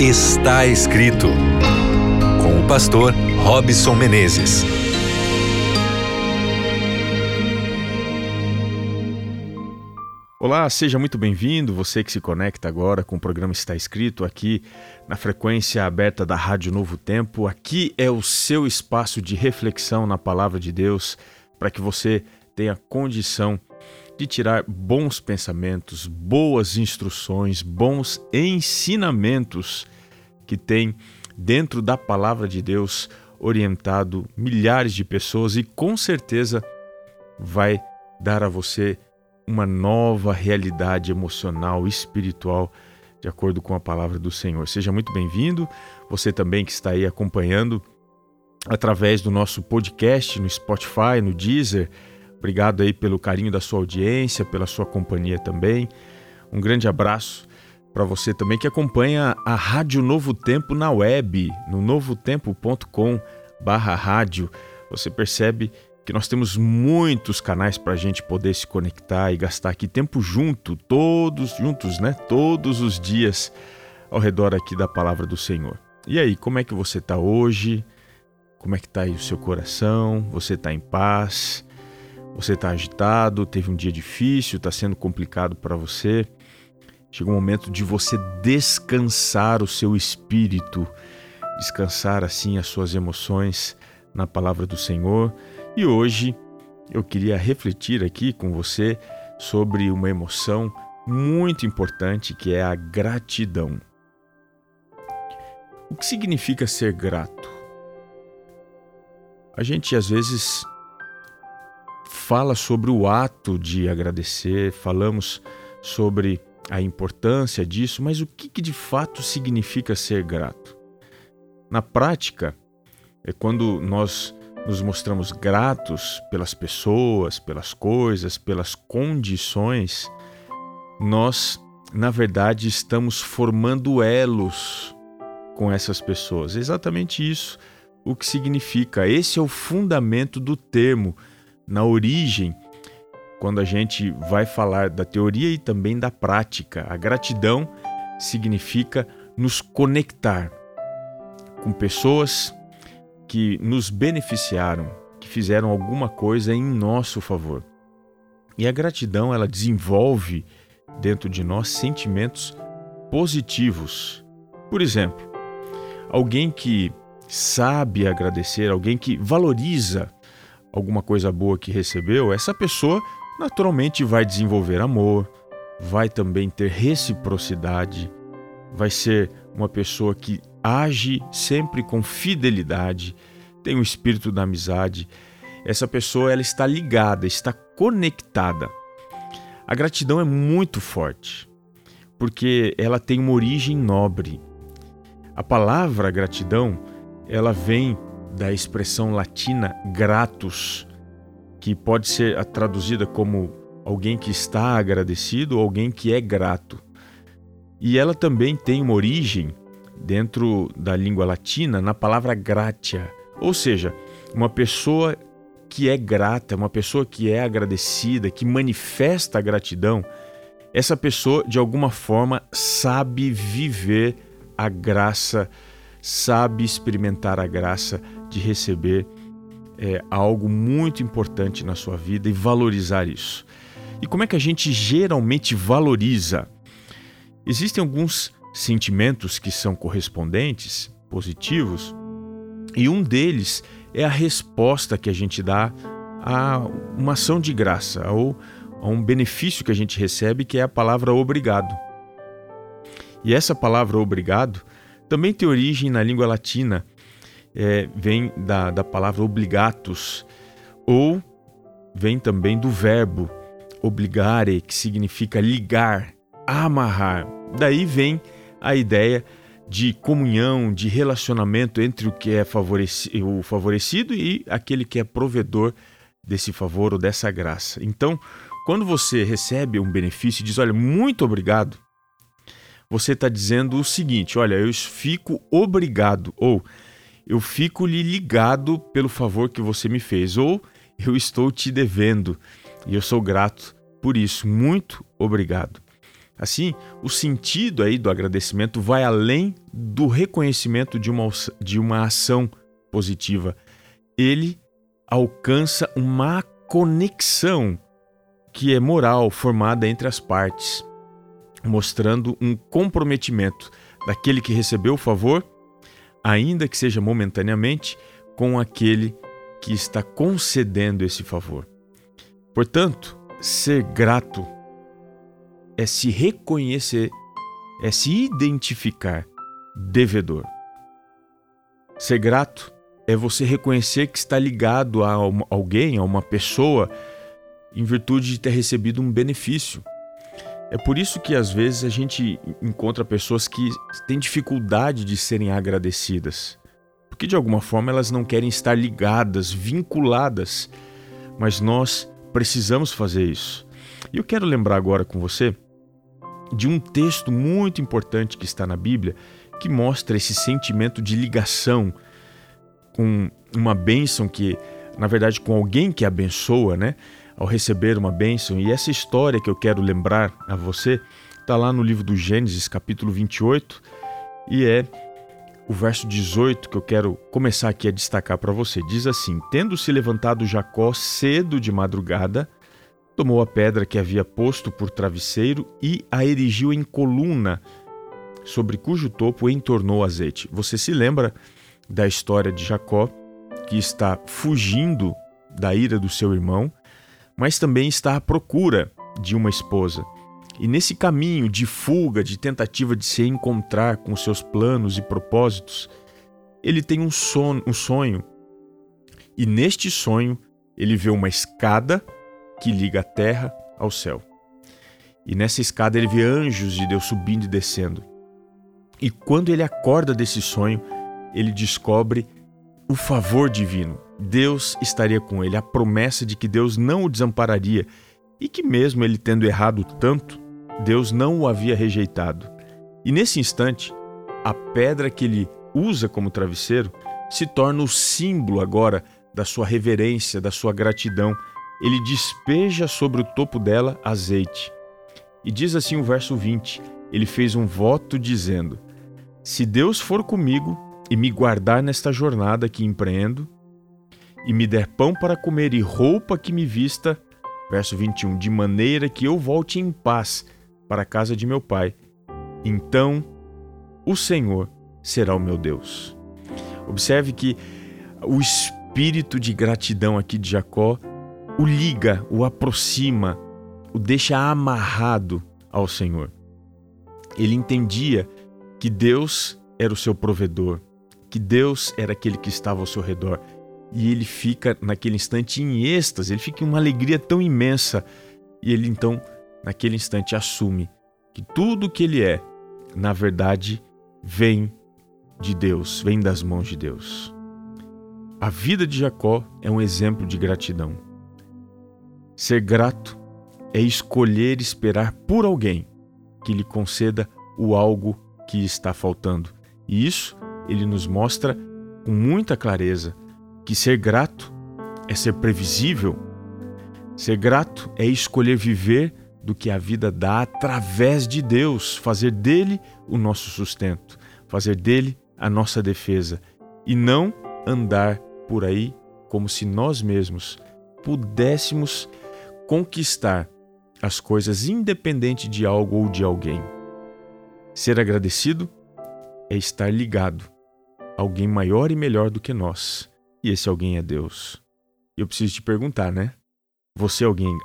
Está escrito com o pastor Robson Menezes. Olá, seja muito bem-vindo, você que se conecta agora com o programa Está Escrito aqui na frequência aberta da Rádio Novo Tempo. Aqui é o seu espaço de reflexão na palavra de Deus para que você tenha condição de tirar bons pensamentos, boas instruções, bons ensinamentos que tem dentro da palavra de Deus orientado milhares de pessoas e com certeza vai dar a você uma nova realidade emocional, espiritual, de acordo com a palavra do Senhor. Seja muito bem-vindo. Você também que está aí acompanhando através do nosso podcast no Spotify, no Deezer, Obrigado aí pelo carinho da sua audiência, pela sua companhia também. Um grande abraço para você também que acompanha a Rádio Novo Tempo na web, no novotempo.com/rádio. Você percebe que nós temos muitos canais para a gente poder se conectar e gastar aqui tempo junto, todos juntos, né? Todos os dias ao redor aqui da palavra do Senhor. E aí, como é que você está hoje? Como é que está aí o seu coração? Você está em paz? Você está agitado, teve um dia difícil, está sendo complicado para você. Chega o momento de você descansar o seu espírito, descansar assim as suas emoções na palavra do Senhor. E hoje eu queria refletir aqui com você sobre uma emoção muito importante que é a gratidão. O que significa ser grato? A gente às vezes fala sobre o ato de agradecer, falamos sobre a importância disso, mas o que, que de fato significa ser grato? Na prática, é quando nós nos mostramos gratos pelas pessoas, pelas coisas, pelas condições, nós, na verdade, estamos formando elos com essas pessoas. É exatamente isso o que significa. Esse é o fundamento do termo na origem, quando a gente vai falar da teoria e também da prática. A gratidão significa nos conectar com pessoas que nos beneficiaram, que fizeram alguma coisa em nosso favor. E a gratidão, ela desenvolve dentro de nós sentimentos positivos. Por exemplo, alguém que sabe agradecer, alguém que valoriza alguma coisa boa que recebeu, essa pessoa naturalmente vai desenvolver amor, vai também ter reciprocidade, vai ser uma pessoa que age sempre com fidelidade, tem o espírito da amizade. Essa pessoa ela está ligada, está conectada. A gratidão é muito forte, porque ela tem uma origem nobre. A palavra gratidão, ela vem da expressão latina gratus, que pode ser traduzida como alguém que está agradecido alguém que é grato. E ela também tem uma origem dentro da língua latina na palavra gratia, ou seja, uma pessoa que é grata, uma pessoa que é agradecida, que manifesta a gratidão, essa pessoa de alguma forma sabe viver a graça, sabe experimentar a graça de receber é, algo muito importante na sua vida e valorizar isso. E como é que a gente geralmente valoriza? Existem alguns sentimentos que são correspondentes, positivos, e um deles é a resposta que a gente dá a uma ação de graça ou a um benefício que a gente recebe, que é a palavra obrigado. E essa palavra obrigado também tem origem na língua latina é, vem da, da palavra obligatus, ou vem também do verbo obligare, que significa ligar, amarrar. Daí vem a ideia de comunhão, de relacionamento entre o que é favorecido, o favorecido e aquele que é provedor desse favor ou dessa graça. Então, quando você recebe um benefício e diz, olha, muito obrigado, você está dizendo o seguinte: olha, eu fico obrigado, ou eu fico lhe ligado pelo favor que você me fez, ou eu estou te devendo e eu sou grato por isso. Muito obrigado. Assim, o sentido aí do agradecimento vai além do reconhecimento de uma, de uma ação positiva. Ele alcança uma conexão que é moral formada entre as partes, mostrando um comprometimento daquele que recebeu o favor, ainda que seja momentaneamente, com aquele que está concedendo esse favor. Portanto, ser grato é se reconhecer, é se identificar devedor. Ser grato é você reconhecer que está ligado a alguém, a uma pessoa, em virtude de ter recebido um benefício. É por isso que às vezes a gente encontra pessoas que têm dificuldade de serem agradecidas, porque de alguma forma elas não querem estar ligadas, vinculadas, mas nós precisamos fazer isso. E eu quero lembrar agora com você de um texto muito importante que está na Bíblia que mostra esse sentimento de ligação com uma bênção que, na verdade, com alguém que abençoa, né? Ao receber uma bênção. E essa história que eu quero lembrar a você está lá no livro do Gênesis, capítulo 28, e é o verso 18 que eu quero começar aqui a destacar para você. Diz assim: Tendo se levantado Jacó cedo de madrugada, tomou a pedra que havia posto por travesseiro e a erigiu em coluna, sobre cujo topo entornou azeite. Você se lembra da história de Jacó, que está fugindo da ira do seu irmão, mas também está à procura de uma esposa. E nesse caminho de fuga, de tentativa de se encontrar com seus planos e propósitos, ele tem um sonho, um sonho. E neste sonho, ele vê uma escada que liga a terra ao céu. E nessa escada ele vê anjos de Deus subindo e descendo. E quando ele acorda desse sonho, ele descobre o favor divino. Deus estaria com ele, a promessa de que Deus não o desampararia e que, mesmo ele tendo errado tanto, Deus não o havia rejeitado. E nesse instante, a pedra que ele usa como travesseiro se torna o símbolo agora da sua reverência, da sua gratidão ele despeja sobre o topo dela azeite. E diz assim o verso 20: Ele fez um voto dizendo: Se Deus for comigo e me guardar nesta jornada que empreendo, e me der pão para comer e roupa que me vista, verso 21, de maneira que eu volte em paz para a casa de meu pai, então o Senhor será o meu Deus. Observe que o espírito de gratidão aqui de Jacó o liga, o aproxima, o deixa amarrado ao Senhor. Ele entendia que Deus era o seu provedor, que Deus era aquele que estava ao seu redor. E ele fica naquele instante em êxtase, ele fica em uma alegria tão imensa. E ele então, naquele instante, assume que tudo que ele é, na verdade, vem de Deus, vem das mãos de Deus. A vida de Jacó é um exemplo de gratidão. Ser grato é escolher esperar por alguém que lhe conceda o algo que está faltando. E isso ele nos mostra com muita clareza que ser grato é ser previsível. Ser grato é escolher viver do que a vida dá através de Deus, fazer dele o nosso sustento, fazer dele a nossa defesa e não andar por aí como se nós mesmos pudéssemos conquistar as coisas independente de algo ou de alguém. Ser agradecido é estar ligado a alguém maior e melhor do que nós, e esse alguém é Deus. Eu preciso te perguntar, né? Você é alguém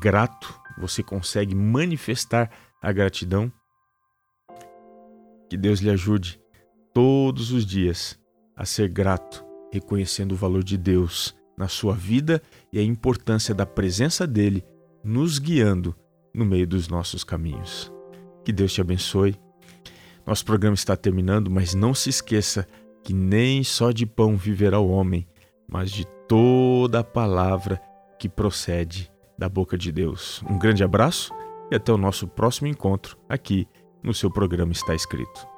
grato? Você consegue manifestar a gratidão? Que Deus lhe ajude todos os dias a ser grato, reconhecendo o valor de Deus na sua vida e a importância da presença dele nos guiando no meio dos nossos caminhos. Que Deus te abençoe. Nosso programa está terminando, mas não se esqueça que nem só de pão viverá o homem, mas de toda a palavra que procede da boca de Deus. Um grande abraço e até o nosso próximo encontro aqui no seu programa Está Escrito.